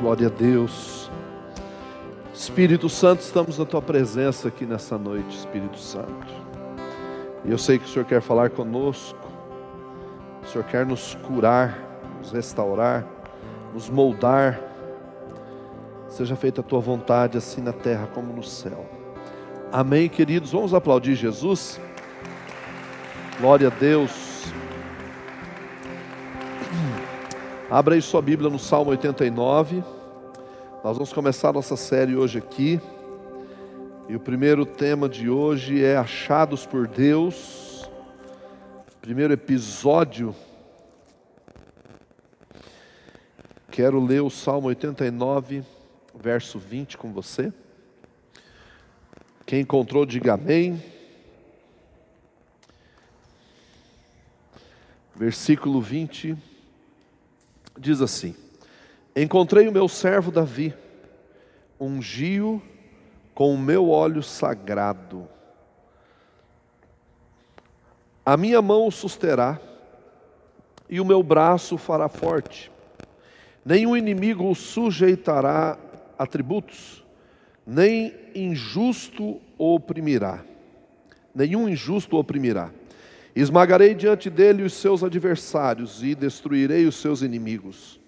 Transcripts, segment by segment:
Glória a Deus. Espírito Santo, estamos na tua presença aqui nessa noite, Espírito Santo. E eu sei que o Senhor quer falar conosco, o Senhor quer nos curar, nos restaurar, nos moldar. Seja feita a tua vontade, assim na terra como no céu. Amém, queridos. Vamos aplaudir Jesus. Glória a Deus. Abra aí sua Bíblia no Salmo 89. Nós vamos começar nossa série hoje aqui. E o primeiro tema de hoje é Achados por Deus. Primeiro episódio. Quero ler o Salmo 89, verso 20 com você. Quem encontrou, diga amém. Versículo 20 diz assim: Encontrei o meu servo Davi, ungiu com o meu óleo sagrado. A minha mão o susterá, e o meu braço o fará forte. Nenhum inimigo o sujeitará a tributos, nem injusto o oprimirá. Nenhum injusto o oprimirá. Esmagarei diante dele os seus adversários e destruirei os seus inimigos.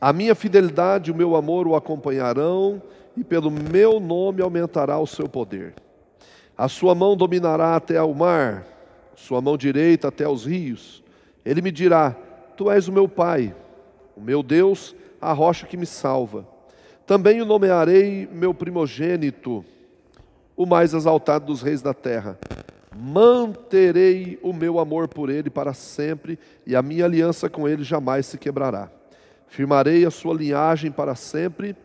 A minha fidelidade e o meu amor o acompanharão, e pelo meu nome aumentará o seu poder. A sua mão dominará até ao mar, sua mão direita até aos rios. Ele me dirá: Tu és o meu Pai, o meu Deus, a rocha que me salva. Também o nomearei meu primogênito, o mais exaltado dos reis da terra manterei o meu amor por ele para sempre, e a minha aliança com ele jamais se quebrará. Firmarei a sua linhagem para sempre,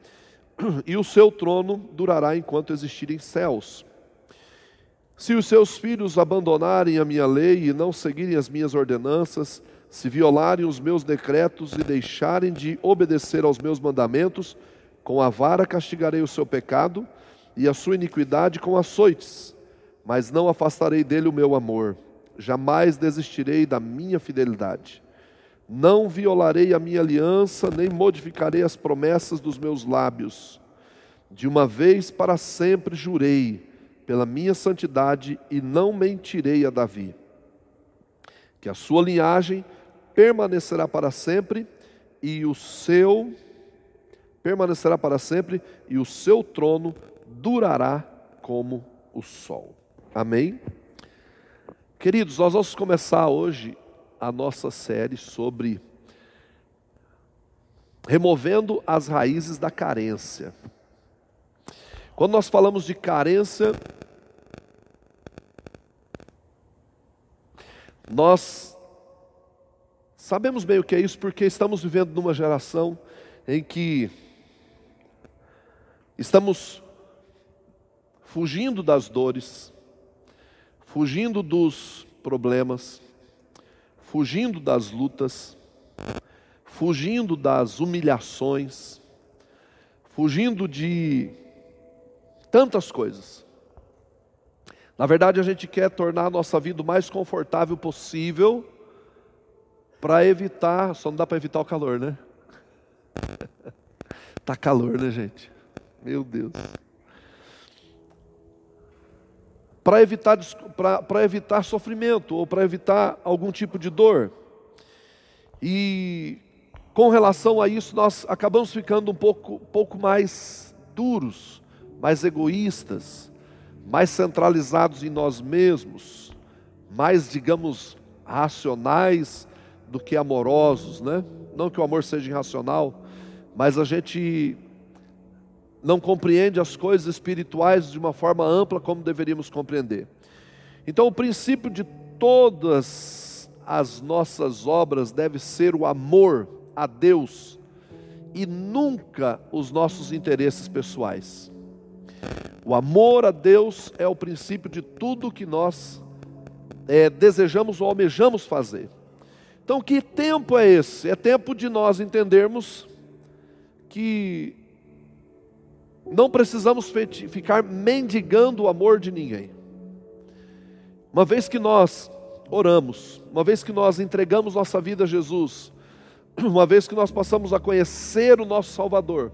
e o seu trono durará enquanto existirem céus. Se os seus filhos abandonarem a minha lei e não seguirem as minhas ordenanças, se violarem os meus decretos e deixarem de obedecer aos meus mandamentos, com a vara castigarei o seu pecado e a sua iniquidade com açoites mas não afastarei dele o meu amor, jamais desistirei da minha fidelidade. Não violarei a minha aliança, nem modificarei as promessas dos meus lábios. De uma vez para sempre jurei pela minha santidade e não mentirei a Davi. Que a sua linhagem permanecerá para sempre e o seu permanecerá para sempre e o seu trono durará como o sol. Amém? Queridos, nós vamos começar hoje a nossa série sobre removendo as raízes da carência. Quando nós falamos de carência, nós sabemos bem o que é isso porque estamos vivendo numa geração em que estamos fugindo das dores, fugindo dos problemas, fugindo das lutas, fugindo das humilhações, fugindo de tantas coisas. Na verdade, a gente quer tornar a nossa vida o mais confortável possível para evitar, só não dá para evitar o calor, né? tá calor, né, gente? Meu Deus para evitar, para evitar sofrimento ou para evitar algum tipo de dor. E com relação a isso, nós acabamos ficando um pouco, pouco mais duros, mais egoístas, mais centralizados em nós mesmos, mais, digamos, racionais do que amorosos, né? Não que o amor seja irracional, mas a gente não compreende as coisas espirituais de uma forma ampla como deveríamos compreender. Então, o princípio de todas as nossas obras deve ser o amor a Deus e nunca os nossos interesses pessoais. O amor a Deus é o princípio de tudo que nós é, desejamos ou almejamos fazer. Então, que tempo é esse? É tempo de nós entendermos que não precisamos ficar mendigando o amor de ninguém. Uma vez que nós oramos, uma vez que nós entregamos nossa vida a Jesus, uma vez que nós passamos a conhecer o nosso Salvador,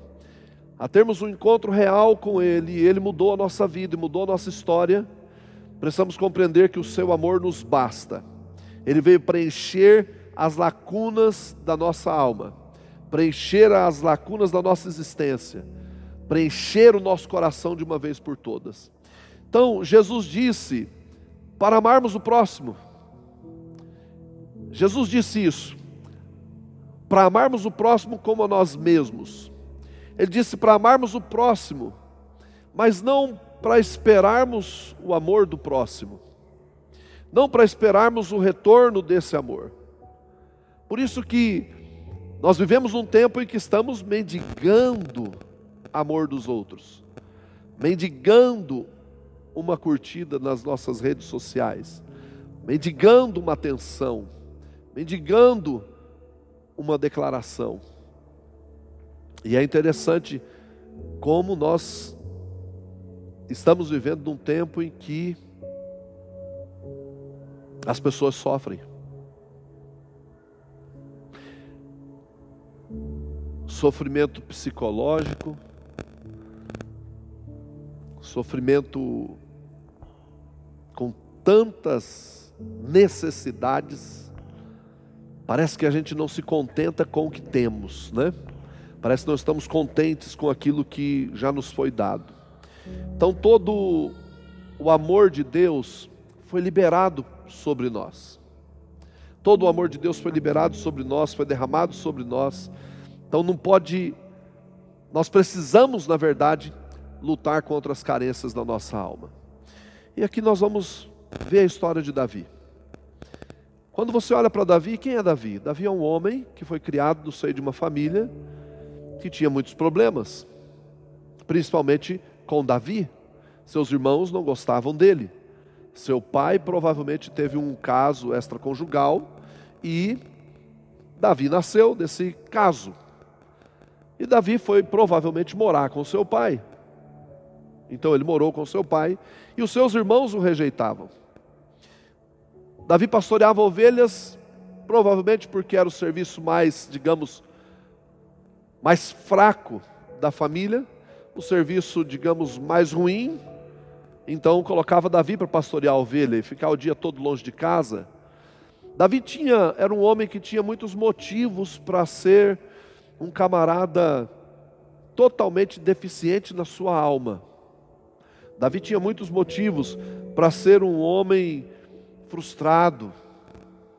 a termos um encontro real com Ele, e Ele mudou a nossa vida e mudou a nossa história, precisamos compreender que o Seu amor nos basta. Ele veio preencher as lacunas da nossa alma, preencher as lacunas da nossa existência, preencher o nosso coração de uma vez por todas. Então, Jesus disse para amarmos o próximo. Jesus disse isso, para amarmos o próximo como a nós mesmos. Ele disse para amarmos o próximo, mas não para esperarmos o amor do próximo, não para esperarmos o retorno desse amor. Por isso que nós vivemos num tempo em que estamos mendigando amor dos outros, mendigando uma curtida nas nossas redes sociais, mendigando uma atenção, mendigando uma declaração. E é interessante como nós estamos vivendo num tempo em que as pessoas sofrem. Sofrimento psicológico, sofrimento com tantas necessidades, parece que a gente não se contenta com o que temos, né? Parece que não estamos contentes com aquilo que já nos foi dado. Então, todo o amor de Deus foi liberado sobre nós. Todo o amor de Deus foi liberado sobre nós, foi derramado sobre nós. Então, não pode. Nós precisamos, na verdade, lutar contra as carências da nossa alma. E aqui nós vamos ver a história de Davi. Quando você olha para Davi, quem é Davi? Davi é um homem que foi criado no seio de uma família que tinha muitos problemas, principalmente com Davi. Seus irmãos não gostavam dele. Seu pai provavelmente teve um caso extraconjugal e Davi nasceu desse caso. E Davi foi provavelmente morar com seu pai. Então ele morou com seu pai e os seus irmãos o rejeitavam. Davi pastoreava ovelhas, provavelmente porque era o serviço mais, digamos, mais fraco da família, o serviço, digamos, mais ruim. Então colocava Davi para pastorear a ovelha e ficar o dia todo longe de casa. Davi tinha, era um homem que tinha muitos motivos para ser um camarada totalmente deficiente na sua alma. Davi tinha muitos motivos para ser um homem frustrado,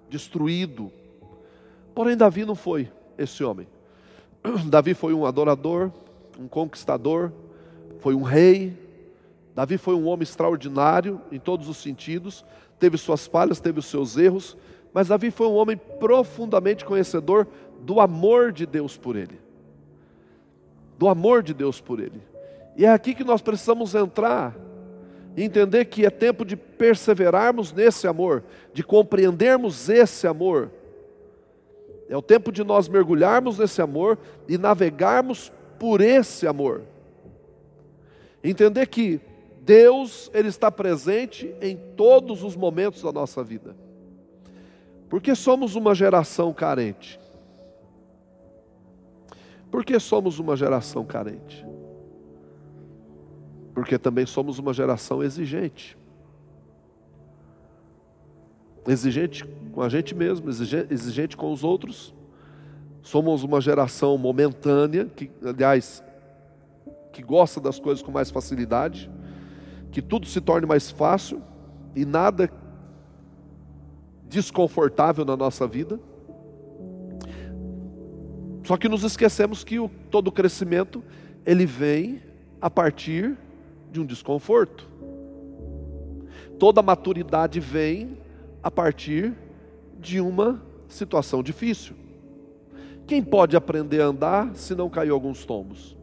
destruído. Porém, Davi não foi esse homem. Davi foi um adorador, um conquistador, foi um rei. Davi foi um homem extraordinário em todos os sentidos, teve suas falhas, teve os seus erros, mas Davi foi um homem profundamente conhecedor do amor de Deus por ele. Do amor de Deus por ele. E é aqui que nós precisamos entrar e entender que é tempo de perseverarmos nesse amor, de compreendermos esse amor é o tempo de nós mergulharmos nesse amor e navegarmos por esse amor. Entender que Deus ele está presente em todos os momentos da nossa vida. Porque somos uma geração carente. Por que somos uma geração carente? Porque também somos uma geração exigente exigente com a gente mesmo, exigente com os outros. Somos uma geração momentânea, que, aliás, que gosta das coisas com mais facilidade, que tudo se torne mais fácil e nada desconfortável na nossa vida. Só que nos esquecemos que o, todo o crescimento ele vem a partir de um desconforto. Toda maturidade vem a partir de uma situação difícil. Quem pode aprender a andar se não caiu alguns tombos?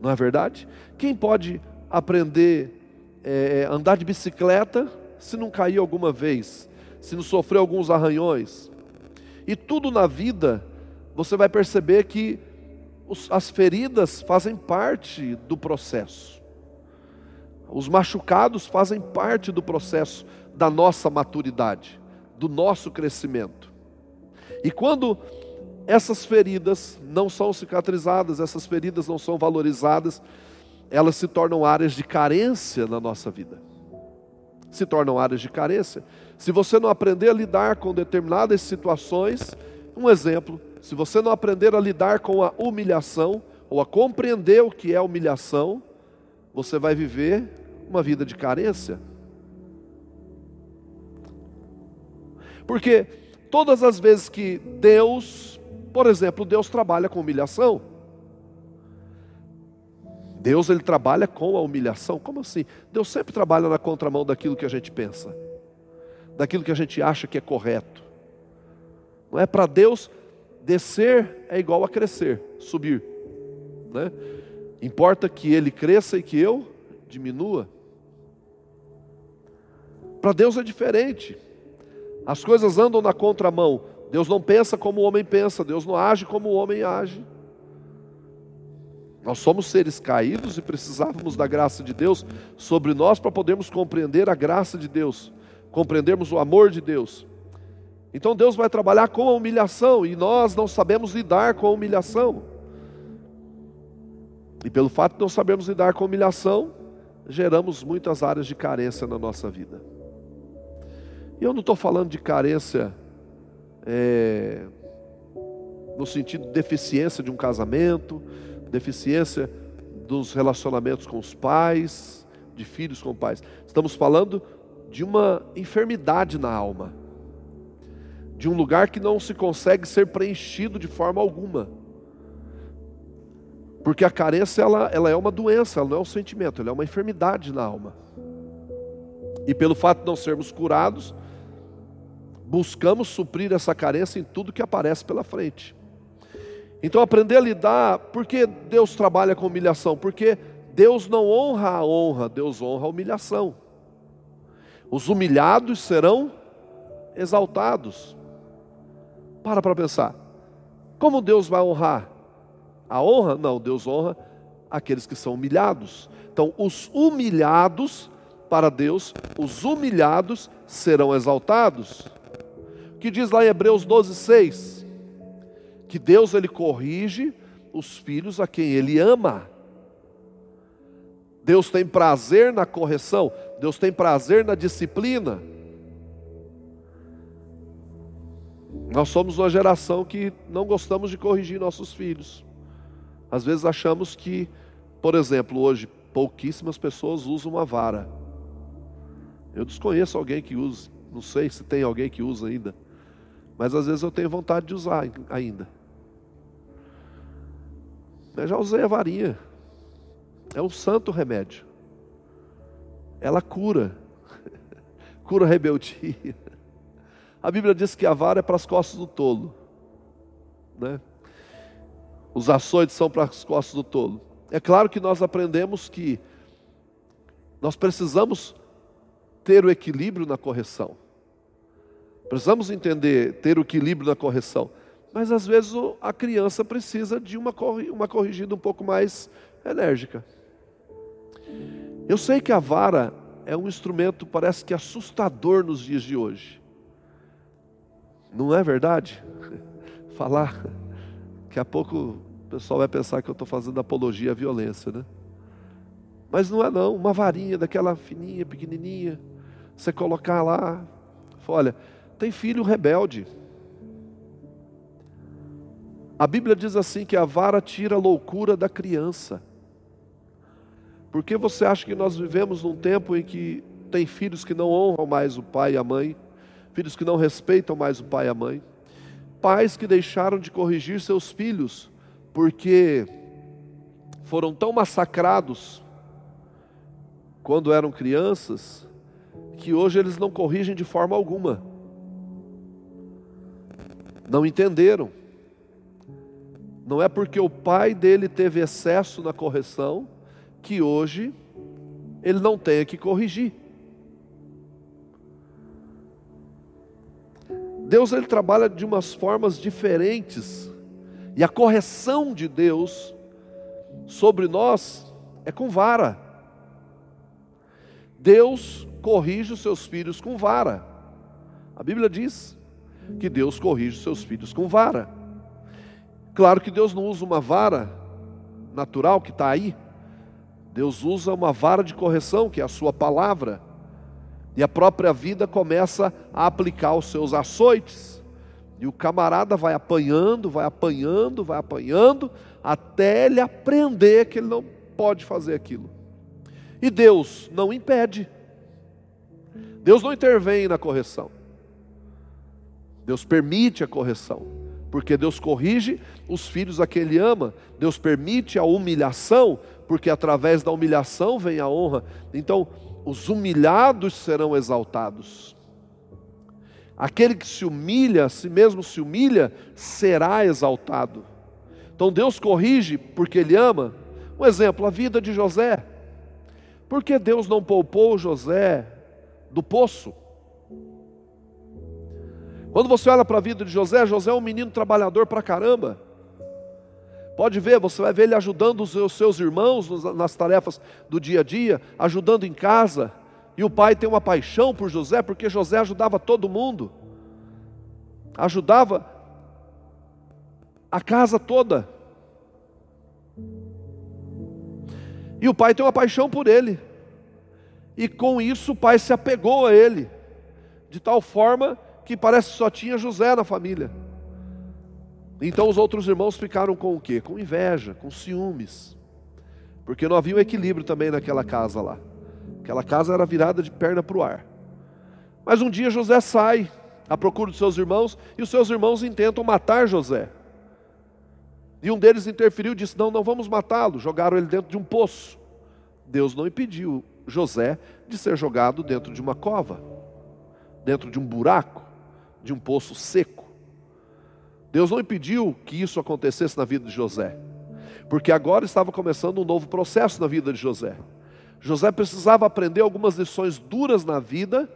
Não é verdade? Quem pode aprender é, é andar de bicicleta se não caiu alguma vez? Se não sofreu alguns arranhões? E tudo na vida, você vai perceber que as feridas fazem parte do processo. Os machucados fazem parte do processo da nossa maturidade, do nosso crescimento. E quando essas feridas não são cicatrizadas, essas feridas não são valorizadas, elas se tornam áreas de carência na nossa vida. Se tornam áreas de carência. Se você não aprender a lidar com determinadas situações, um exemplo, se você não aprender a lidar com a humilhação, ou a compreender o que é humilhação, você vai viver uma vida de carência. Porque todas as vezes que Deus, por exemplo, Deus trabalha com humilhação, Deus ele trabalha com a humilhação. Como assim? Deus sempre trabalha na contramão daquilo que a gente pensa, daquilo que a gente acha que é correto. Não é para Deus descer é igual a crescer, subir, né? Importa que ele cresça e que eu diminua. Para Deus é diferente. As coisas andam na contramão. Deus não pensa como o homem pensa, Deus não age como o homem age. Nós somos seres caídos e precisávamos da graça de Deus sobre nós para podermos compreender a graça de Deus, compreendermos o amor de Deus. Então Deus vai trabalhar com a humilhação e nós não sabemos lidar com a humilhação. E pelo fato de não sabermos lidar com humilhação, geramos muitas áreas de carência na nossa vida. E eu não estou falando de carência é, no sentido de deficiência de um casamento, deficiência dos relacionamentos com os pais, de filhos com pais. Estamos falando de uma enfermidade na alma, de um lugar que não se consegue ser preenchido de forma alguma. Porque a carência ela, ela é uma doença, ela não é um sentimento, ela é uma enfermidade na alma. E pelo fato de não sermos curados, buscamos suprir essa carência em tudo que aparece pela frente. Então, aprender a lidar, porque Deus trabalha com humilhação? Porque Deus não honra a honra, Deus honra a humilhação. Os humilhados serão exaltados. Para para pensar. Como Deus vai honrar? A honra? Não, Deus honra aqueles que são humilhados. Então, os humilhados para Deus, os humilhados serão exaltados que diz lá em Hebreus 12, 6? Que Deus ele corrige os filhos a quem ele ama. Deus tem prazer na correção, Deus tem prazer na disciplina. Nós somos uma geração que não gostamos de corrigir nossos filhos. Às vezes achamos que, por exemplo, hoje pouquíssimas pessoas usam a vara. Eu desconheço alguém que use, não sei se tem alguém que usa ainda. Mas às vezes eu tenho vontade de usar ainda. Eu já usei a varinha. É um santo remédio. Ela cura. cura a rebeldia. A Bíblia diz que a vara é para as costas do tolo. Né? Os açoites são para as costas do tolo. É claro que nós aprendemos que nós precisamos ter o equilíbrio na correção. Precisamos entender, ter o equilíbrio na correção. Mas às vezes a criança precisa de uma, uma corrigida um pouco mais enérgica. Eu sei que a vara é um instrumento, parece que assustador nos dias de hoje. Não é verdade? Falar. Daqui a pouco o pessoal vai pensar que eu estou fazendo apologia à violência, né? Mas não é não, uma varinha daquela fininha, pequenininha, você colocar lá, olha, tem filho rebelde. A Bíblia diz assim que a vara tira a loucura da criança. Por que você acha que nós vivemos num tempo em que tem filhos que não honram mais o pai e a mãe, filhos que não respeitam mais o pai e a mãe, pais que deixaram de corrigir seus filhos porque foram tão massacrados quando eram crianças que hoje eles não corrigem de forma alguma não entenderam. Não é porque o pai dele teve excesso na correção que hoje ele não tenha que corrigir. Deus ele trabalha de umas formas diferentes. E a correção de Deus sobre nós é com vara. Deus corrige os seus filhos com vara. A Bíblia diz: que Deus corrige seus filhos com vara. Claro que Deus não usa uma vara natural que está aí, Deus usa uma vara de correção, que é a sua palavra, e a própria vida começa a aplicar os seus açoites. E o camarada vai apanhando, vai apanhando, vai apanhando, até ele aprender que ele não pode fazer aquilo. E Deus não impede. Deus não intervém na correção. Deus permite a correção, porque Deus corrige os filhos a quem Ele ama. Deus permite a humilhação, porque através da humilhação vem a honra. Então, os humilhados serão exaltados. Aquele que se humilha, a si mesmo se humilha, será exaltado. Então Deus corrige porque Ele ama. Um exemplo, a vida de José. Por que Deus não poupou José do poço? Quando você olha para a vida de José, José é um menino trabalhador para caramba. Pode ver, você vai ver ele ajudando os seus irmãos nas tarefas do dia a dia, ajudando em casa. E o pai tem uma paixão por José, porque José ajudava todo mundo, ajudava a casa toda. E o pai tem uma paixão por ele. E com isso o pai se apegou a ele, de tal forma que parece que só tinha José na família. Então os outros irmãos ficaram com o quê? Com inveja, com ciúmes. Porque não havia um equilíbrio também naquela casa lá. Aquela casa era virada de perna para o ar. Mas um dia José sai à procura dos seus irmãos e os seus irmãos intentam matar José. E um deles interferiu e disse: Não, não vamos matá-lo. Jogaram ele dentro de um poço. Deus não impediu José de ser jogado dentro de uma cova, dentro de um buraco, de um poço seco. Deus não impediu que isso acontecesse na vida de José, porque agora estava começando um novo processo na vida de José. José precisava aprender algumas lições duras na vida,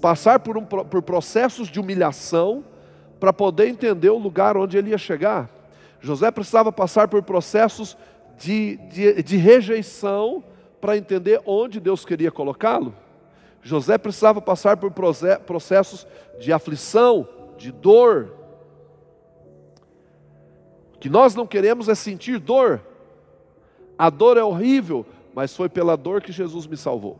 passar por, um, por processos de humilhação, para poder entender o lugar onde ele ia chegar. José precisava passar por processos de, de, de rejeição para entender onde Deus queria colocá-lo. José precisava passar por processos de aflição, de dor, que nós não queremos é sentir dor. A dor é horrível, mas foi pela dor que Jesus me salvou.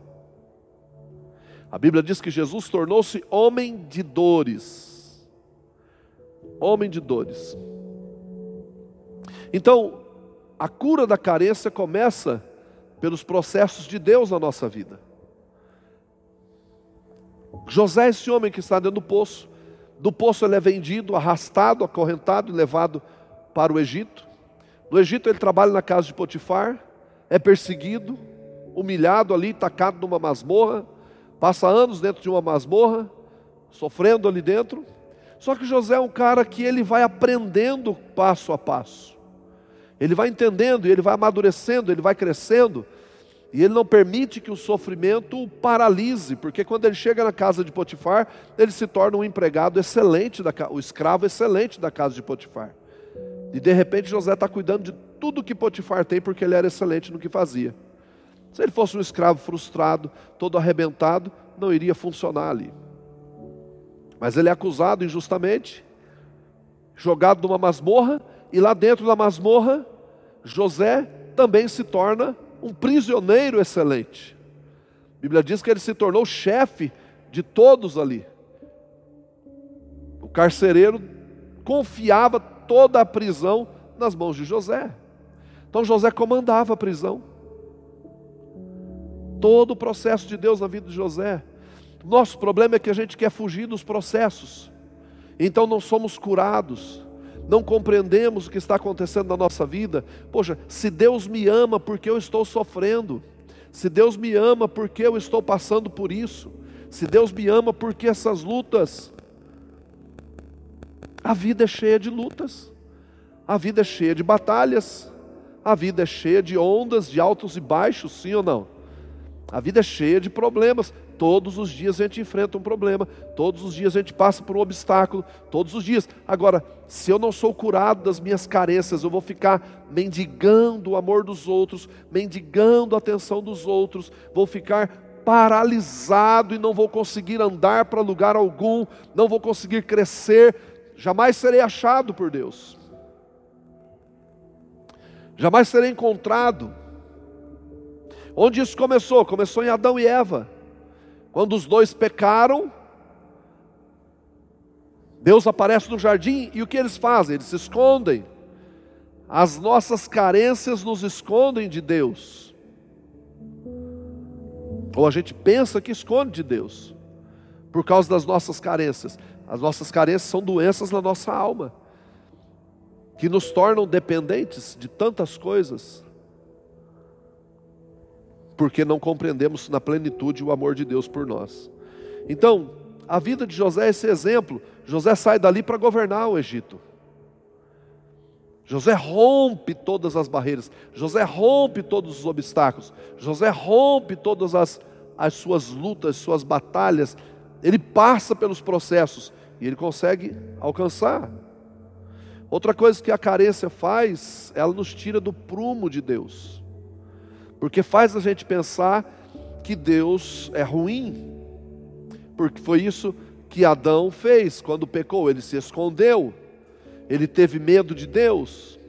A Bíblia diz que Jesus tornou-se homem de dores. Homem de dores. Então, a cura da carência começa pelos processos de Deus na nossa vida. José é esse homem que está dentro do poço. Do poço ele é vendido, arrastado, acorrentado e levado para o Egito. No Egito ele trabalha na casa de Potifar, é perseguido, humilhado ali, tacado numa masmorra, passa anos dentro de uma masmorra, sofrendo ali dentro. Só que José é um cara que ele vai aprendendo passo a passo. Ele vai entendendo, ele vai amadurecendo, ele vai crescendo, e ele não permite que o sofrimento o paralise, porque quando ele chega na casa de Potifar, ele se torna um empregado excelente, da, o escravo excelente da casa de Potifar. E de repente José está cuidando de tudo que Potifar tem, porque ele era excelente no que fazia. Se ele fosse um escravo frustrado, todo arrebentado, não iria funcionar ali. Mas ele é acusado injustamente, jogado numa masmorra, e lá dentro da masmorra, José também se torna um prisioneiro excelente. A Bíblia diz que ele se tornou chefe de todos ali. O carcereiro confiava toda a prisão nas mãos de José. Então José comandava a prisão. Todo o processo de Deus na vida de José. Nosso problema é que a gente quer fugir dos processos. Então não somos curados. Não compreendemos o que está acontecendo na nossa vida. Poxa, se Deus me ama porque eu estou sofrendo. Se Deus me ama porque eu estou passando por isso. Se Deus me ama porque essas lutas a vida é cheia de lutas, a vida é cheia de batalhas, a vida é cheia de ondas, de altos e baixos, sim ou não? A vida é cheia de problemas. Todos os dias a gente enfrenta um problema, todos os dias a gente passa por um obstáculo, todos os dias. Agora, se eu não sou curado das minhas carências, eu vou ficar mendigando o amor dos outros, mendigando a atenção dos outros, vou ficar paralisado e não vou conseguir andar para lugar algum, não vou conseguir crescer, jamais serei achado por Deus. jamais será encontrado. Onde isso começou? Começou em Adão e Eva. Quando os dois pecaram, Deus aparece no jardim e o que eles fazem? Eles se escondem. As nossas carências nos escondem de Deus. Ou a gente pensa que esconde de Deus, por causa das nossas carências. As nossas carências são doenças na nossa alma, que nos tornam dependentes de tantas coisas, porque não compreendemos na plenitude o amor de Deus por nós. Então, a vida de José é esse exemplo. José sai dali para governar o Egito. José rompe todas as barreiras, José rompe todos os obstáculos, José rompe todas as, as suas lutas, suas batalhas, ele passa pelos processos e ele consegue alcançar. Outra coisa que a carência faz, ela nos tira do prumo de Deus, porque faz a gente pensar que Deus é ruim, porque foi isso que Adão fez quando pecou, ele se escondeu ele teve medo de Deus.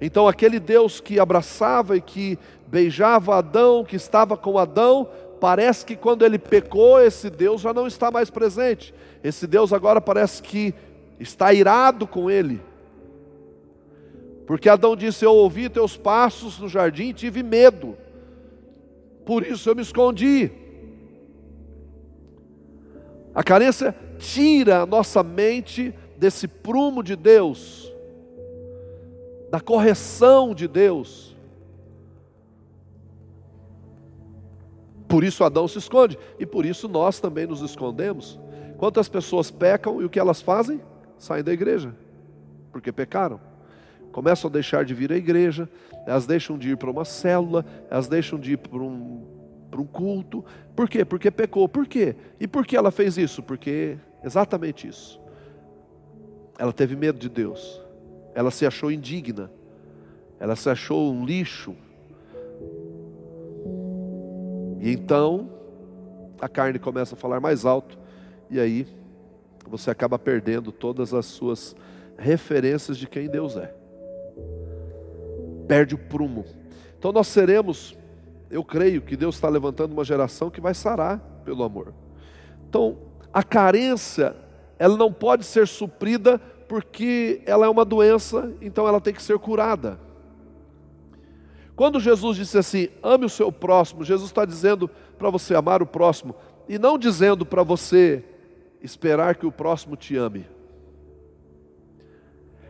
Então, aquele Deus que abraçava e que beijava Adão, que estava com Adão, parece que quando ele pecou, esse Deus já não está mais presente. Esse Deus agora parece que está irado com ele. Porque Adão disse: Eu ouvi teus passos no jardim e tive medo, por isso eu me escondi. A carência tira a nossa mente desse prumo de Deus, da correção de Deus. Por isso Adão se esconde e por isso nós também nos escondemos. Quantas pessoas pecam e o que elas fazem? Saem da igreja, porque pecaram. Começam a deixar de vir à igreja, elas deixam de ir para uma célula, elas deixam de ir para um, para um culto. Por quê? Porque pecou. Por quê? E por que ela fez isso? Porque exatamente isso. Ela teve medo de Deus. Ela se achou indigna. Ela se achou um lixo. E então a carne começa a falar mais alto e aí você acaba perdendo todas as suas referências de quem Deus é. Perde o prumo. Então nós seremos, eu creio que Deus está levantando uma geração que vai sarar pelo amor. Então, a carência ela não pode ser suprida porque ela é uma doença, então ela tem que ser curada. Quando Jesus disse assim, ame o seu próximo, Jesus está dizendo para você amar o próximo, e não dizendo para você esperar que o próximo te ame.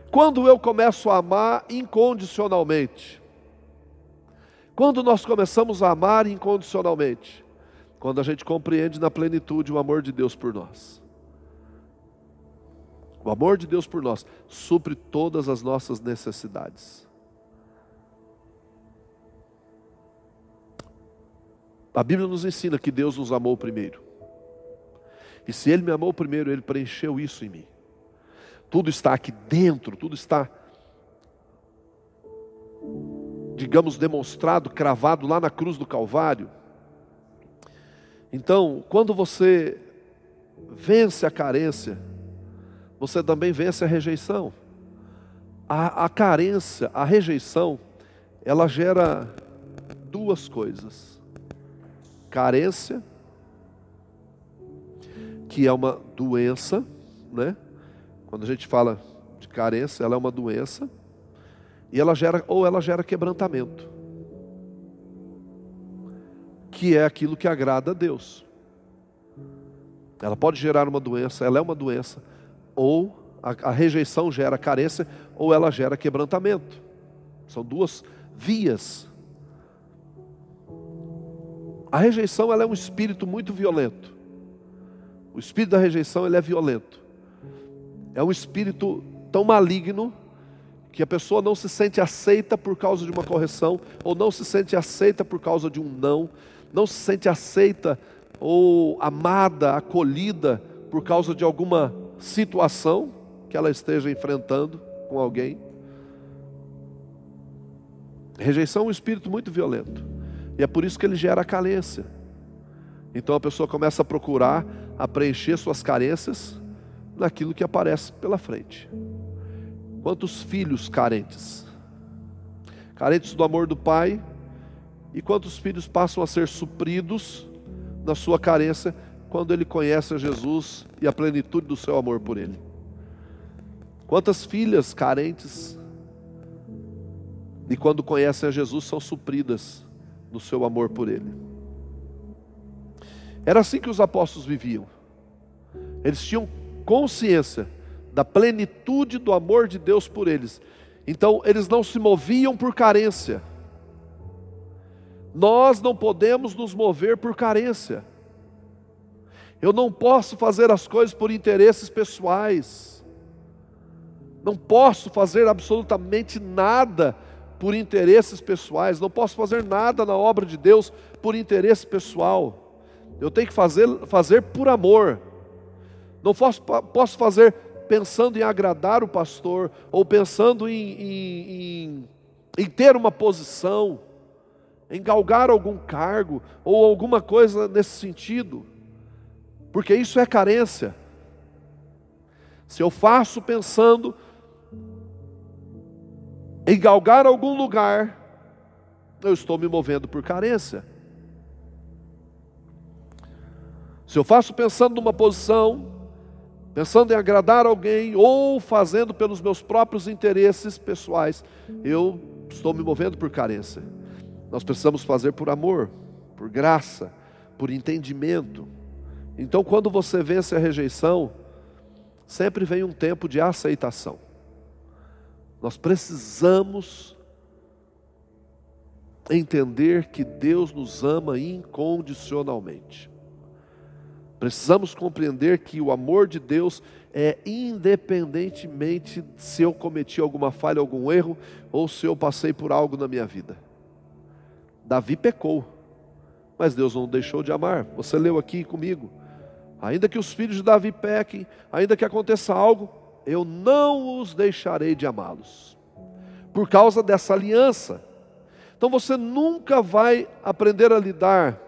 Quando eu começo a amar incondicionalmente, quando nós começamos a amar incondicionalmente, quando a gente compreende na plenitude o amor de Deus por nós. O amor de Deus por nós supre todas as nossas necessidades. A Bíblia nos ensina que Deus nos amou primeiro. E se Ele me amou primeiro, Ele preencheu isso em mim. Tudo está aqui dentro, tudo está, digamos, demonstrado, cravado lá na cruz do Calvário. Então, quando você vence a carência, você também vence a rejeição. A, a carência, a rejeição, ela gera duas coisas: carência, que é uma doença, né? Quando a gente fala de carência, ela é uma doença, e ela gera, ou ela gera quebrantamento, que é aquilo que agrada a Deus. Ela pode gerar uma doença, ela é uma doença, ou a, a rejeição gera carência, ou ela gera quebrantamento. São duas vias. A rejeição ela é um espírito muito violento. O espírito da rejeição ele é violento. É um espírito tão maligno que a pessoa não se sente aceita por causa de uma correção, ou não se sente aceita por causa de um não, não se sente aceita ou amada, acolhida por causa de alguma situação que ela esteja enfrentando com alguém. Rejeição é um espírito muito violento. E é por isso que ele gera carência. Então a pessoa começa a procurar a preencher suas carências naquilo que aparece pela frente. Quantos filhos carentes? carentes do amor do Pai, e quantos filhos passam a ser supridos na sua carência quando ele conhece a Jesus e a plenitude do seu amor por ele? Quantas filhas carentes e quando conhecem a Jesus são supridas no seu amor por ele? Era assim que os apóstolos viviam. Eles tinham consciência da plenitude do amor de Deus por eles. Então, eles não se moviam por carência. Nós não podemos nos mover por carência. Eu não posso fazer as coisas por interesses pessoais. Não posso fazer absolutamente nada por interesses pessoais. Não posso fazer nada na obra de Deus por interesse pessoal. Eu tenho que fazer, fazer por amor. Não posso, posso fazer pensando em agradar o pastor, ou pensando em, em, em, em ter uma posição, em galgar algum cargo, ou alguma coisa nesse sentido, porque isso é carência. Se eu faço pensando em galgar algum lugar, eu estou me movendo por carência. Se eu faço pensando numa posição, pensando em agradar alguém ou fazendo pelos meus próprios interesses pessoais, eu estou me movendo por carência. Nós precisamos fazer por amor, por graça, por entendimento. Então, quando você vence a rejeição, sempre vem um tempo de aceitação. Nós precisamos entender que Deus nos ama incondicionalmente. Precisamos compreender que o amor de Deus é independentemente se eu cometi alguma falha, algum erro, ou se eu passei por algo na minha vida. Davi pecou, mas Deus não deixou de amar. Você leu aqui comigo. Ainda que os filhos de Davi pequem, ainda que aconteça algo, eu não os deixarei de amá-los. Por causa dessa aliança. Então você nunca vai aprender a lidar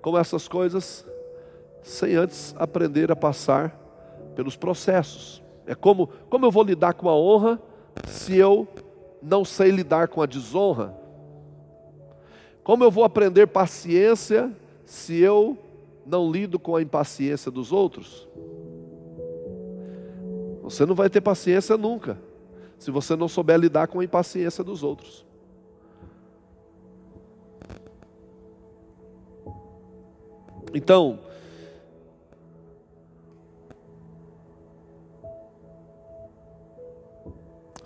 com essas coisas sem antes aprender a passar pelos processos. É como, como eu vou lidar com a honra se eu não sei lidar com a desonra? Como eu vou aprender paciência se eu não lido com a impaciência dos outros? Você não vai ter paciência nunca, se você não souber lidar com a impaciência dos outros. Então,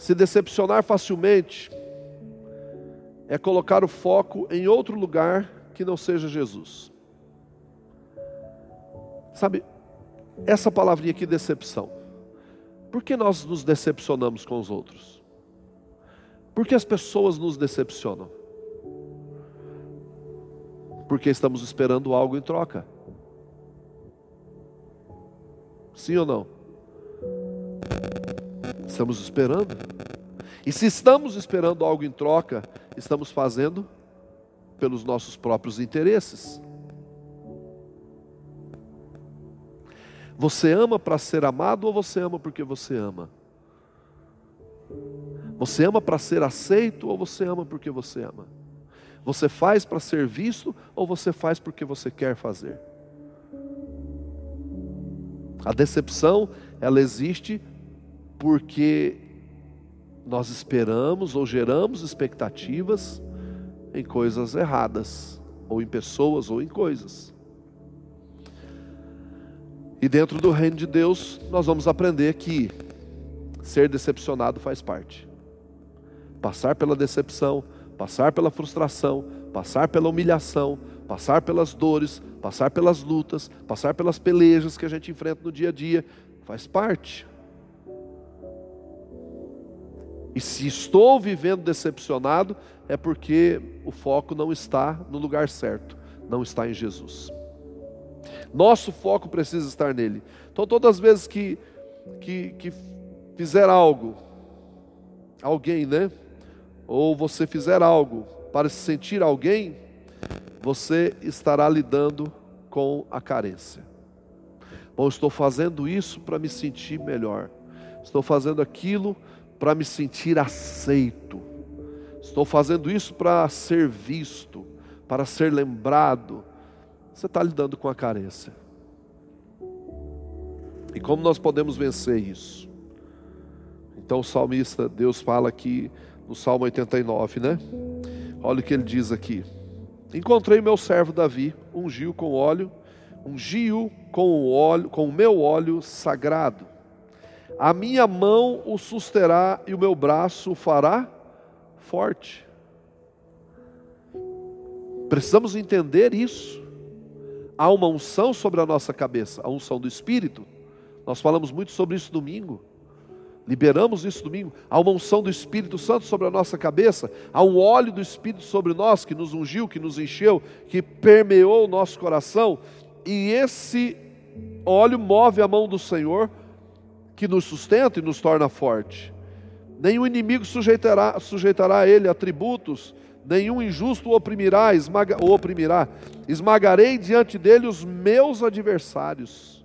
Se decepcionar facilmente é colocar o foco em outro lugar que não seja Jesus. Sabe, essa palavrinha aqui, decepção. Por que nós nos decepcionamos com os outros? Por que as pessoas nos decepcionam? Porque estamos esperando algo em troca. Sim ou não? Estamos esperando. E se estamos esperando algo em troca, estamos fazendo pelos nossos próprios interesses. Você ama para ser amado ou você ama porque você ama? Você ama para ser aceito ou você ama porque você ama? Você faz para ser visto ou você faz porque você quer fazer? A decepção, ela existe porque nós esperamos ou geramos expectativas em coisas erradas, ou em pessoas, ou em coisas. E dentro do reino de Deus, nós vamos aprender que ser decepcionado faz parte. Passar pela decepção, passar pela frustração, passar pela humilhação, passar pelas dores, passar pelas lutas, passar pelas pelejas que a gente enfrenta no dia a dia, faz parte. E se estou vivendo decepcionado, é porque o foco não está no lugar certo, não está em Jesus. Nosso foco precisa estar nele. Então, todas as vezes que, que, que fizer algo, alguém, né? Ou você fizer algo para se sentir alguém, você estará lidando com a carência. Bom, estou fazendo isso para me sentir melhor. Estou fazendo aquilo para me sentir aceito. Estou fazendo isso para ser visto, para ser lembrado. Você está lidando com a carência. E como nós podemos vencer isso? Então o salmista, Deus fala aqui no Salmo 89, né? Olha o que ele diz aqui. Encontrei meu servo Davi, ungiu com óleo, ungiu com o óleo, com o meu óleo sagrado. A minha mão o susterá e o meu braço o fará forte. Precisamos entender isso. Há uma unção sobre a nossa cabeça, a unção do Espírito. Nós falamos muito sobre isso domingo. Liberamos isso domingo. Há uma unção do Espírito Santo sobre a nossa cabeça. Há um óleo do Espírito sobre nós que nos ungiu, que nos encheu, que permeou o nosso coração. E esse óleo move a mão do Senhor, que nos sustenta e nos torna forte. Nenhum inimigo sujeitará, sujeitará a ele atributos, nenhum injusto oprimirá, esmaga, oprimirá. Esmagarei diante dele os meus adversários,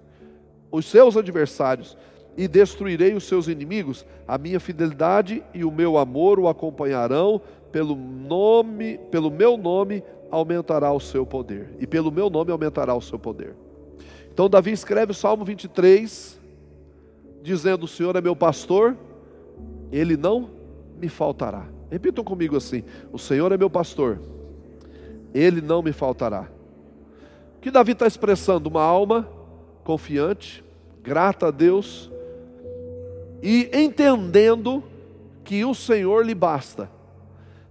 os seus adversários e destruirei os seus inimigos. A minha fidelidade e o meu amor o acompanharão, pelo nome, pelo meu nome aumentará o seu poder. E pelo meu nome aumentará o seu poder. Então Davi escreve o Salmo 23, dizendo: O Senhor é meu pastor, ele não me faltará. Repitam comigo assim: O Senhor é meu pastor, ele não me faltará. O que Davi está expressando? Uma alma confiante, grata a Deus, e entendendo que o Senhor lhe basta,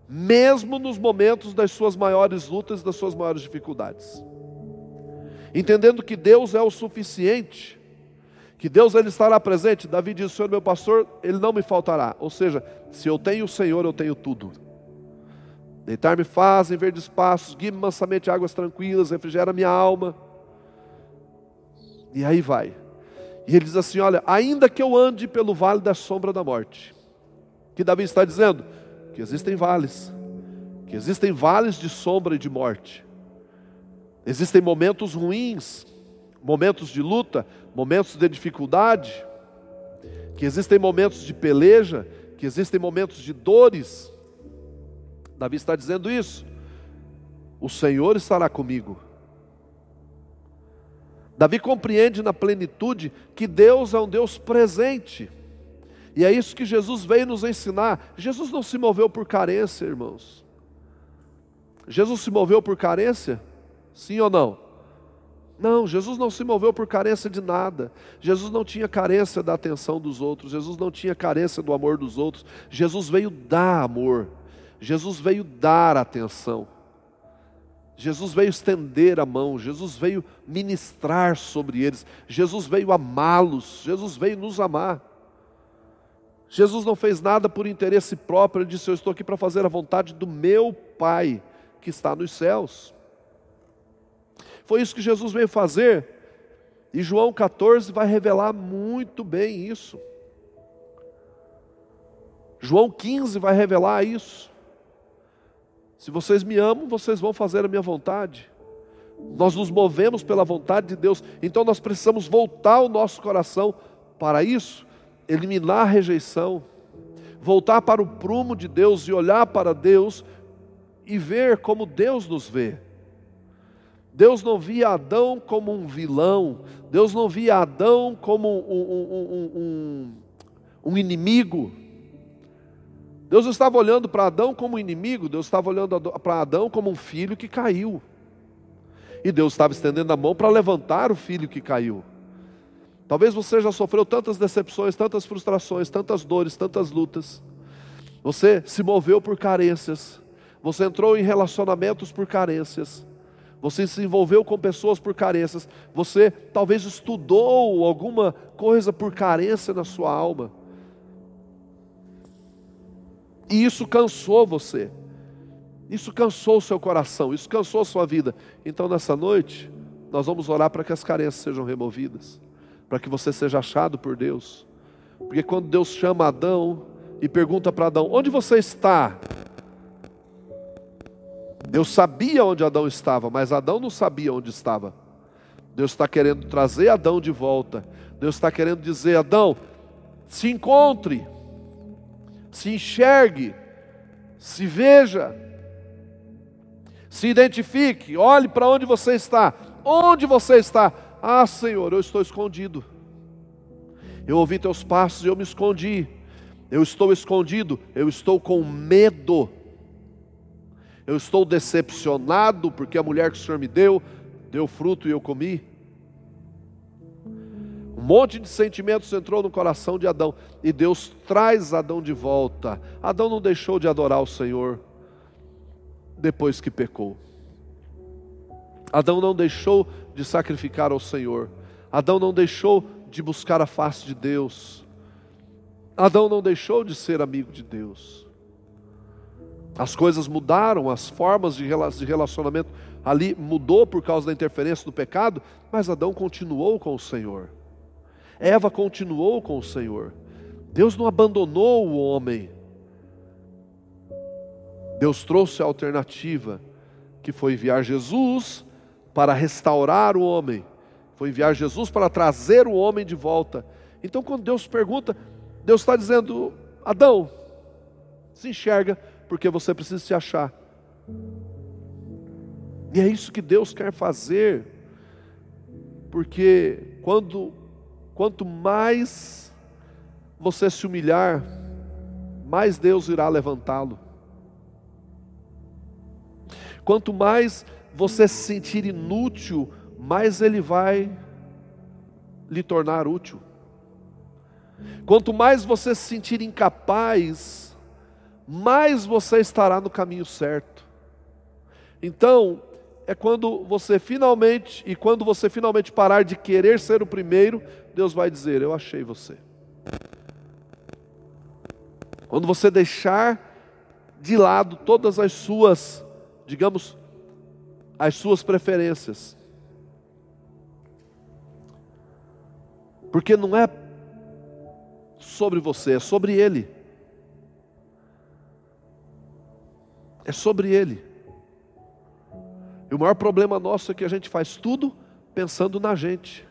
mesmo nos momentos das suas maiores lutas, das suas maiores dificuldades. Entendendo que Deus é o suficiente, que Deus ele estará presente. Davi diz: "O Senhor meu pastor, ele não me faltará". Ou seja, se eu tenho o Senhor, eu tenho tudo. Deitar-me faz em verdes passos, guia-me mansamente águas tranquilas, refrigera minha alma. E aí vai. E ele diz assim: Olha, ainda que eu ande pelo vale da sombra da morte, que Davi está dizendo que existem vales, que existem vales de sombra e de morte, existem momentos ruins, momentos de luta, momentos de dificuldade, que existem momentos de peleja, que existem momentos de dores. Davi está dizendo isso. O Senhor estará comigo. Davi compreende na plenitude que Deus é um Deus presente. E é isso que Jesus veio nos ensinar. Jesus não se moveu por carência, irmãos. Jesus se moveu por carência? Sim ou não? Não, Jesus não se moveu por carência de nada. Jesus não tinha carência da atenção dos outros. Jesus não tinha carência do amor dos outros. Jesus veio dar amor. Jesus veio dar atenção. Jesus veio estender a mão, Jesus veio ministrar sobre eles, Jesus veio amá-los, Jesus veio nos amar. Jesus não fez nada por interesse próprio, ele disse: Eu estou aqui para fazer a vontade do meu Pai que está nos céus. Foi isso que Jesus veio fazer, e João 14 vai revelar muito bem isso. João 15 vai revelar isso. Se vocês me amam, vocês vão fazer a minha vontade. Nós nos movemos pela vontade de Deus, então nós precisamos voltar o nosso coração para isso, eliminar a rejeição, voltar para o prumo de Deus e olhar para Deus e ver como Deus nos vê. Deus não via Adão como um vilão, Deus não via Adão como um, um, um, um inimigo, Deus estava olhando para Adão como inimigo, Deus estava olhando para Adão como um filho que caiu. E Deus estava estendendo a mão para levantar o filho que caiu. Talvez você já sofreu tantas decepções, tantas frustrações, tantas dores, tantas lutas. Você se moveu por carências. Você entrou em relacionamentos por carências. Você se envolveu com pessoas por carências. Você talvez estudou alguma coisa por carência na sua alma. E isso cansou você. Isso cansou o seu coração, isso cansou a sua vida. Então, nessa noite, nós vamos orar para que as carências sejam removidas, para que você seja achado por Deus. Porque quando Deus chama Adão e pergunta para Adão: Onde você está? Deus sabia onde Adão estava, mas Adão não sabia onde estava. Deus está querendo trazer Adão de volta. Deus está querendo dizer: Adão, se encontre se enxergue, Se veja, se identifique, olhe para onde você está. Onde você está? Ah, Senhor, eu estou escondido. Eu ouvi teus passos e eu me escondi. Eu estou escondido, eu estou com medo. Eu estou decepcionado porque a mulher que o Senhor me deu, deu fruto e eu comi. Um monte de sentimentos entrou no coração de Adão e Deus traz Adão de volta. Adão não deixou de adorar o Senhor depois que pecou. Adão não deixou de sacrificar ao Senhor. Adão não deixou de buscar a face de Deus. Adão não deixou de ser amigo de Deus. As coisas mudaram, as formas de relacionamento ali mudou por causa da interferência do pecado, mas Adão continuou com o Senhor. Eva continuou com o Senhor. Deus não abandonou o homem. Deus trouxe a alternativa, que foi enviar Jesus para restaurar o homem, foi enviar Jesus para trazer o homem de volta. Então, quando Deus pergunta, Deus está dizendo: Adão, se enxerga, porque você precisa se achar. E é isso que Deus quer fazer, porque quando quanto mais você se humilhar, mais Deus irá levantá-lo. Quanto mais você se sentir inútil, mais Ele vai lhe tornar útil. Quanto mais você se sentir incapaz, mais você estará no caminho certo. Então, é quando você finalmente, e quando você finalmente parar de querer ser o primeiro, Deus vai dizer: Eu achei você. Quando você deixar de lado todas as suas, digamos, as suas preferências. Porque não é sobre você, é sobre Ele. É sobre Ele. E o maior problema nosso é que a gente faz tudo pensando na gente.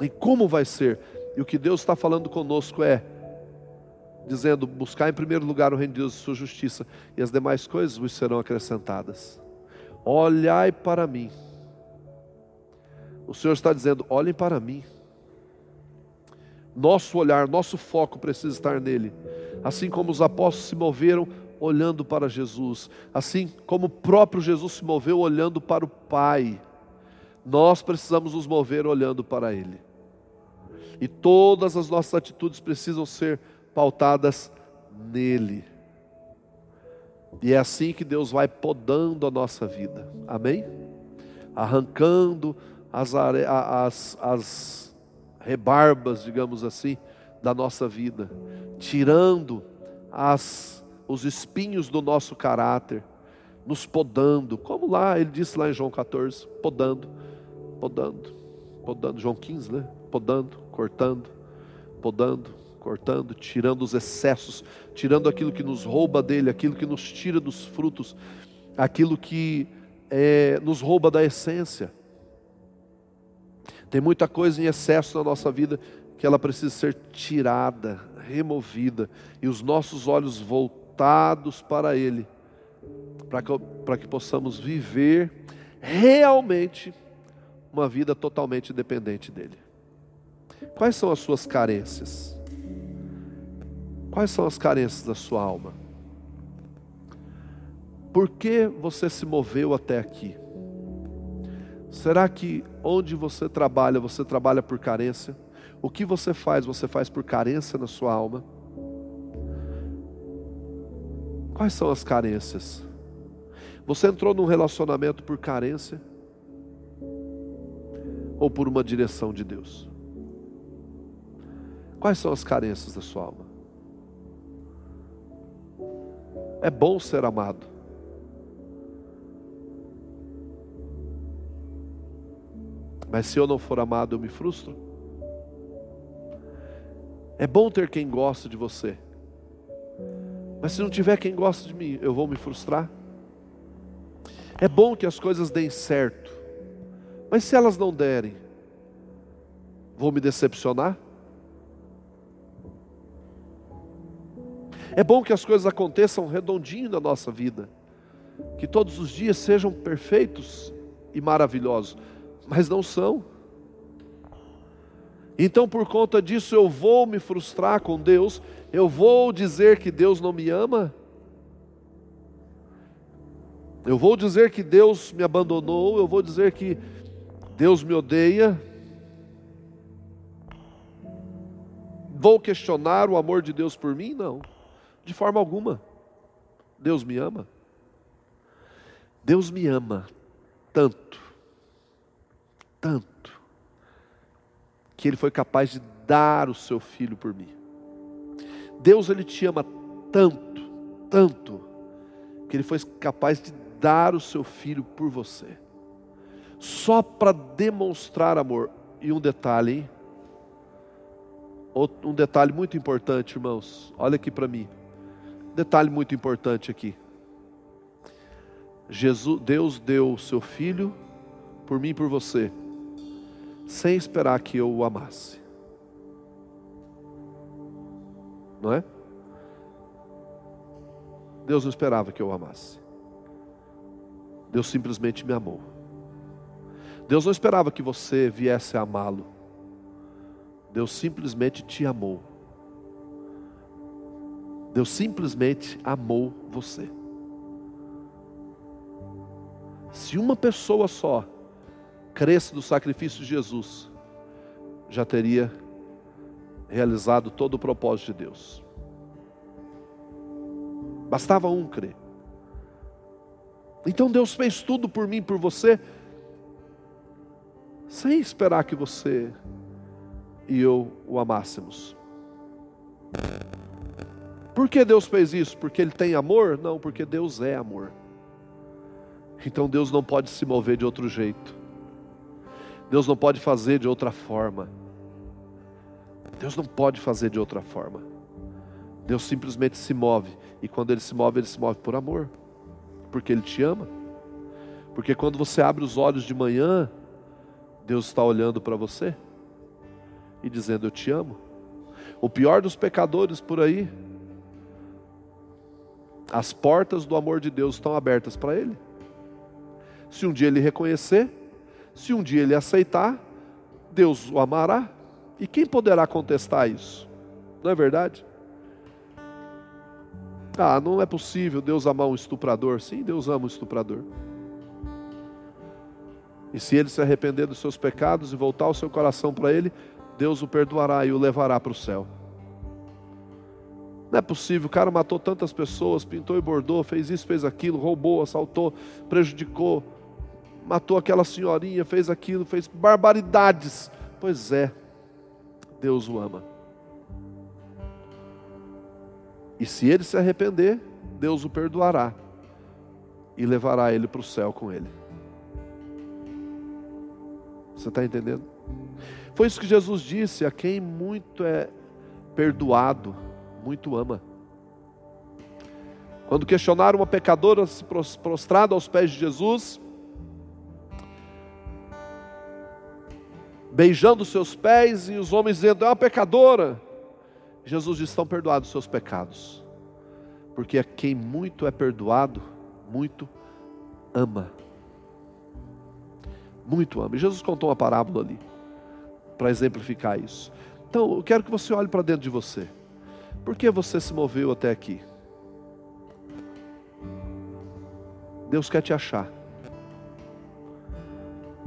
Em como vai ser. E o que Deus está falando conosco é, dizendo: buscar em primeiro lugar o reino de Deus e sua justiça, e as demais coisas vos serão acrescentadas. Olhai para mim. O Senhor está dizendo: olhem para mim. Nosso olhar, nosso foco precisa estar nele. Assim como os apóstolos se moveram olhando para Jesus, assim como o próprio Jesus se moveu olhando para o Pai, nós precisamos nos mover olhando para Ele. E todas as nossas atitudes precisam ser pautadas nele. E é assim que Deus vai podando a nossa vida, amém? Arrancando as, as, as rebarbas, digamos assim, da nossa vida, tirando as, os espinhos do nosso caráter, nos podando, como lá ele disse lá em João 14, podando, podando, podando, João 15, né? Podando, cortando, podando, cortando, tirando os excessos, tirando aquilo que nos rouba dele, aquilo que nos tira dos frutos, aquilo que é, nos rouba da essência. Tem muita coisa em excesso na nossa vida que ela precisa ser tirada, removida, e os nossos olhos voltados para Ele, para que, para que possamos viver realmente uma vida totalmente dependente dEle. Quais são as suas carências? Quais são as carências da sua alma? Por que você se moveu até aqui? Será que onde você trabalha, você trabalha por carência? O que você faz, você faz por carência na sua alma? Quais são as carências? Você entrou num relacionamento por carência? Ou por uma direção de Deus? Quais são as carências da sua alma? É bom ser amado. Mas se eu não for amado, eu me frustro. É bom ter quem gosta de você. Mas se não tiver quem gosta de mim, eu vou me frustrar. É bom que as coisas deem certo. Mas se elas não derem, vou me decepcionar? É bom que as coisas aconteçam redondinho na nossa vida, que todos os dias sejam perfeitos e maravilhosos, mas não são. Então, por conta disso, eu vou me frustrar com Deus, eu vou dizer que Deus não me ama, eu vou dizer que Deus me abandonou, eu vou dizer que Deus me odeia. Vou questionar o amor de Deus por mim? Não, de forma alguma. Deus me ama. Deus me ama tanto, tanto, que Ele foi capaz de dar o seu filho por mim. Deus, Ele te ama tanto, tanto, que Ele foi capaz de dar o seu filho por você, só para demonstrar amor. E um detalhe, hein? Um detalhe muito importante, irmãos, olha aqui para mim. Detalhe muito importante aqui. Jesus, Deus deu o seu filho por mim e por você, sem esperar que eu o amasse. Não é? Deus não esperava que eu o amasse. Deus simplesmente me amou. Deus não esperava que você viesse a amá-lo. Deus simplesmente te amou. Deus simplesmente amou você. Se uma pessoa só cresce do sacrifício de Jesus, já teria realizado todo o propósito de Deus. Bastava um crer. Então Deus fez tudo por mim, por você, sem esperar que você e eu o amássemos. Por que Deus fez isso? Porque Ele tem amor? Não, porque Deus é amor. Então Deus não pode se mover de outro jeito. Deus não pode fazer de outra forma. Deus não pode fazer de outra forma. Deus simplesmente se move. E quando Ele se move, Ele se move por amor porque Ele te ama. Porque quando você abre os olhos de manhã, Deus está olhando para você e dizendo: Eu te amo. O pior dos pecadores por aí, as portas do amor de Deus estão abertas para ele. Se um dia ele reconhecer, se um dia ele aceitar, Deus o amará. E quem poderá contestar isso? Não é verdade? Ah, não é possível Deus amar um estuprador. Sim, Deus ama um estuprador. E se ele se arrepender dos seus pecados e voltar o seu coração para ele, Deus o perdoará e o levará para o céu. Não é possível, o cara matou tantas pessoas, pintou e bordou, fez isso, fez aquilo, roubou, assaltou, prejudicou, matou aquela senhorinha, fez aquilo, fez barbaridades. Pois é, Deus o ama. E se ele se arrepender, Deus o perdoará e levará ele para o céu com ele. Você está entendendo? Foi isso que Jesus disse: a quem muito é perdoado, muito ama. Quando questionaram uma pecadora prostrada aos pés de Jesus, beijando seus pés, e os homens dizendo: é uma pecadora. Jesus diz: estão perdoados os seus pecados, porque a quem muito é perdoado, muito ama. Muito ama. E Jesus contou uma parábola ali, para exemplificar isso. Então, eu quero que você olhe para dentro de você. Por que você se moveu até aqui? Deus quer te achar.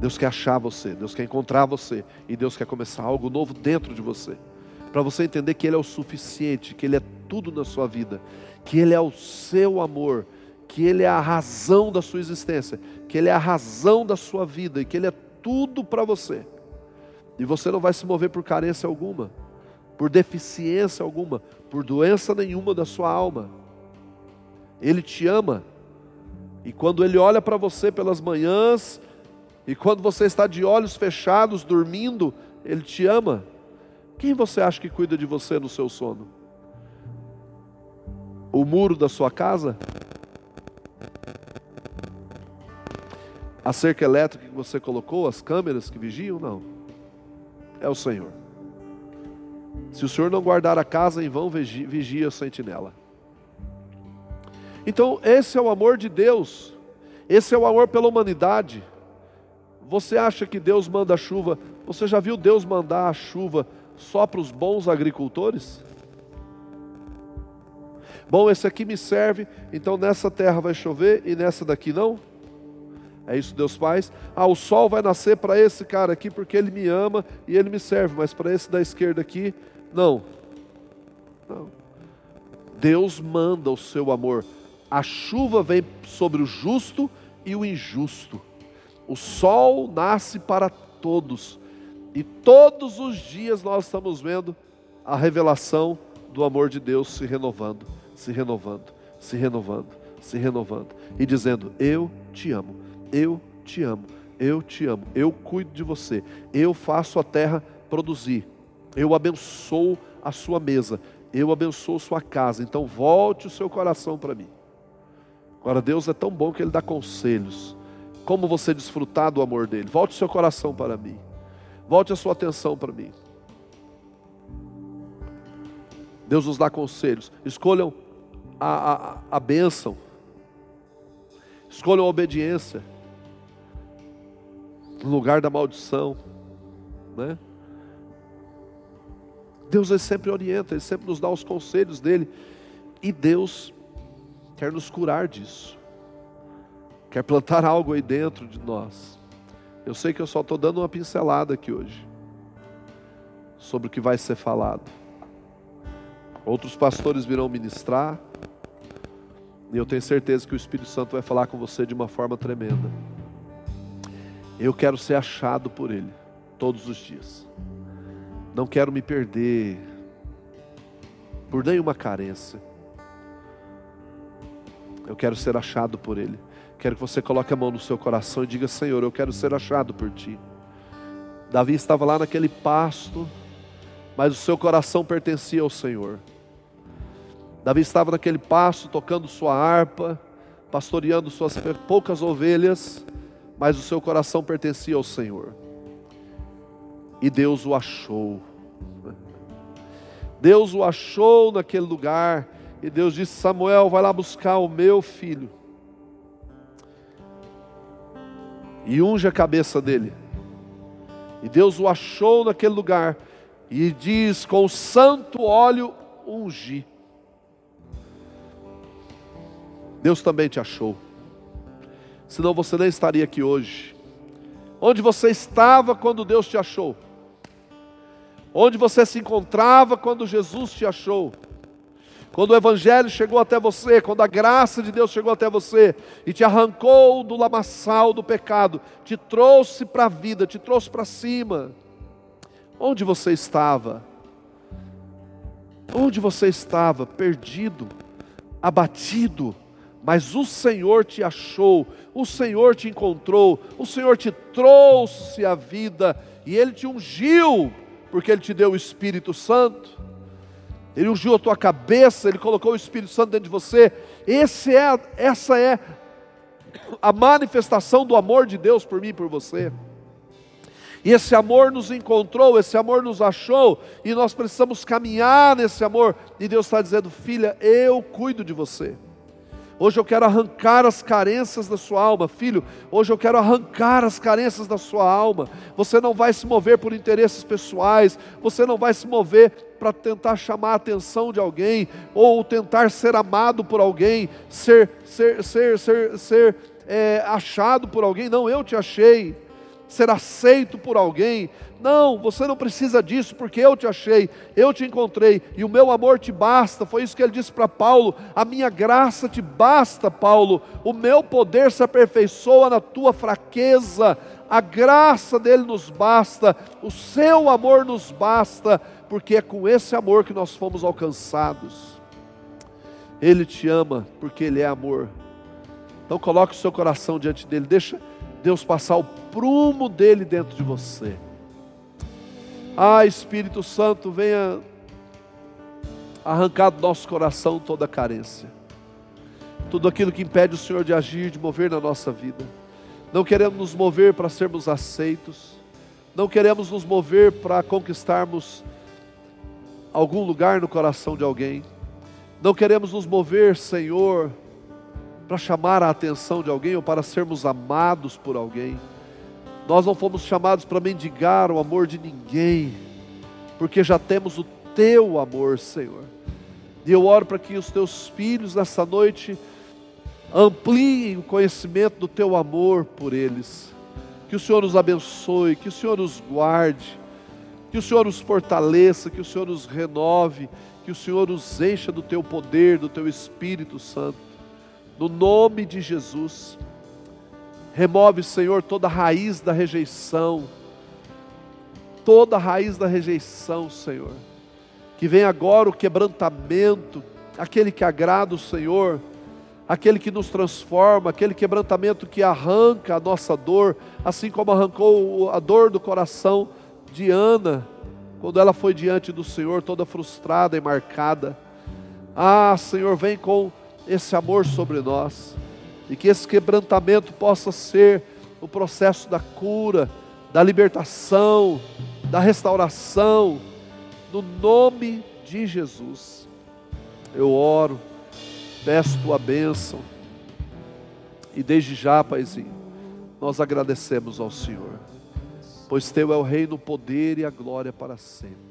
Deus quer achar você, Deus quer encontrar você e Deus quer começar algo novo dentro de você para você entender que Ele é o suficiente, que Ele é tudo na sua vida, que Ele é o seu amor, que Ele é a razão da sua existência, que Ele é a razão da sua vida e que Ele é tudo para você. E você não vai se mover por carência alguma, por deficiência alguma, por doença nenhuma da sua alma. Ele te ama. E quando Ele olha para você pelas manhãs, e quando você está de olhos fechados, dormindo, Ele te ama. Quem você acha que cuida de você no seu sono? O muro da sua casa? A cerca elétrica que você colocou, as câmeras que vigiam? Não. É o Senhor. Se o Senhor não guardar a casa, em vão vigia, a sentinela. Então, esse é o amor de Deus, esse é o amor pela humanidade. Você acha que Deus manda chuva? Você já viu Deus mandar a chuva só para os bons agricultores? Bom, esse aqui me serve, então nessa terra vai chover e nessa daqui não? É isso Deus faz. Ah, o sol vai nascer para esse cara aqui porque ele me ama e ele me serve, mas para esse da esquerda aqui, não. Não. Deus manda o seu amor. A chuva vem sobre o justo e o injusto. O sol nasce para todos. E todos os dias nós estamos vendo a revelação do amor de Deus se renovando, se renovando, se renovando, se renovando e dizendo: Eu te amo, eu te amo, eu te amo, eu cuido de você, eu faço a terra produzir, eu abençoo a sua mesa, eu abençoo sua casa. Então volte o seu coração para mim. Agora, Deus é tão bom que Ele dá conselhos. Como você desfrutar do amor dele. Volte o seu coração para mim. Volte a sua atenção para mim. Deus nos dá conselhos. Escolham a, a, a bênção. Escolham a obediência. No lugar da maldição. Né? Deus ele sempre orienta, Ele sempre nos dá os conselhos dele. E Deus quer nos curar disso, quer plantar algo aí dentro de nós. Eu sei que eu só estou dando uma pincelada aqui hoje sobre o que vai ser falado. Outros pastores virão ministrar, e eu tenho certeza que o Espírito Santo vai falar com você de uma forma tremenda. Eu quero ser achado por Ele todos os dias. Não quero me perder por nenhuma carência. Eu quero ser achado por Ele. Quero que você coloque a mão no seu coração e diga: Senhor, eu quero ser achado por Ti. Davi estava lá naquele pasto, mas o seu coração pertencia ao Senhor. Davi estava naquele pasto tocando sua harpa, pastoreando suas poucas ovelhas, mas o seu coração pertencia ao Senhor. E Deus o achou. Deus o achou naquele lugar e Deus disse: Samuel, vai lá buscar o meu filho. E unge a cabeça dele. E Deus o achou naquele lugar. E diz: Com o santo óleo ungi. Deus também te achou. Senão você nem estaria aqui hoje. Onde você estava quando Deus te achou? Onde você se encontrava quando Jesus te achou? Quando o Evangelho chegou até você, quando a graça de Deus chegou até você e te arrancou do lamaçal do pecado, te trouxe para a vida, te trouxe para cima, onde você estava? Onde você estava? Perdido, abatido, mas o Senhor te achou, o Senhor te encontrou, o Senhor te trouxe à vida e Ele te ungiu, porque Ele te deu o Espírito Santo. Ele ungiu a tua cabeça, Ele colocou o Espírito Santo dentro de você. Esse é, essa é a manifestação do amor de Deus por mim e por você. E esse amor nos encontrou, esse amor nos achou, e nós precisamos caminhar nesse amor. E Deus está dizendo: filha, eu cuido de você. Hoje eu quero arrancar as carências da sua alma, filho. Hoje eu quero arrancar as carências da sua alma. Você não vai se mover por interesses pessoais, você não vai se mover para tentar chamar a atenção de alguém, ou tentar ser amado por alguém, ser, ser, ser, ser, ser é, achado por alguém. Não, eu te achei. Ser aceito por alguém. Não, você não precisa disso, porque eu te achei, eu te encontrei, e o meu amor te basta. Foi isso que ele disse para Paulo: a minha graça te basta, Paulo. O meu poder se aperfeiçoa na tua fraqueza. A graça dele nos basta, o seu amor nos basta porque é com esse amor que nós fomos alcançados. Ele te ama porque Ele é amor. Então coloque o seu coração diante dele, deixa Deus passar o prumo dele dentro de você. Ah, Espírito Santo, venha arrancar do nosso coração toda a carência, tudo aquilo que impede o Senhor de agir, de mover na nossa vida. Não queremos nos mover para sermos aceitos, não queremos nos mover para conquistarmos algum lugar no coração de alguém. Não queremos nos mover, Senhor, para chamar a atenção de alguém ou para sermos amados por alguém. Nós não fomos chamados para mendigar o amor de ninguém, porque já temos o teu amor, Senhor. E eu oro para que os teus filhos nessa noite ampliem o conhecimento do teu amor por eles. Que o Senhor nos abençoe, que o Senhor nos guarde, que o Senhor nos fortaleça, que o Senhor nos renove, que o Senhor nos encha do teu poder, do teu Espírito Santo. No nome de Jesus. Remove, Senhor, toda a raiz da rejeição, toda a raiz da rejeição, Senhor. Que venha agora o quebrantamento, aquele que agrada o Senhor, aquele que nos transforma, aquele quebrantamento que arranca a nossa dor, assim como arrancou a dor do coração de Ana, quando ela foi diante do Senhor, toda frustrada e marcada. Ah, Senhor, vem com esse amor sobre nós e que esse quebrantamento possa ser o processo da cura, da libertação, da restauração, no nome de Jesus. Eu oro, peço tua bênção, e desde já, Paizinho, nós agradecemos ao Senhor, pois teu é o reino, o poder e a glória para sempre.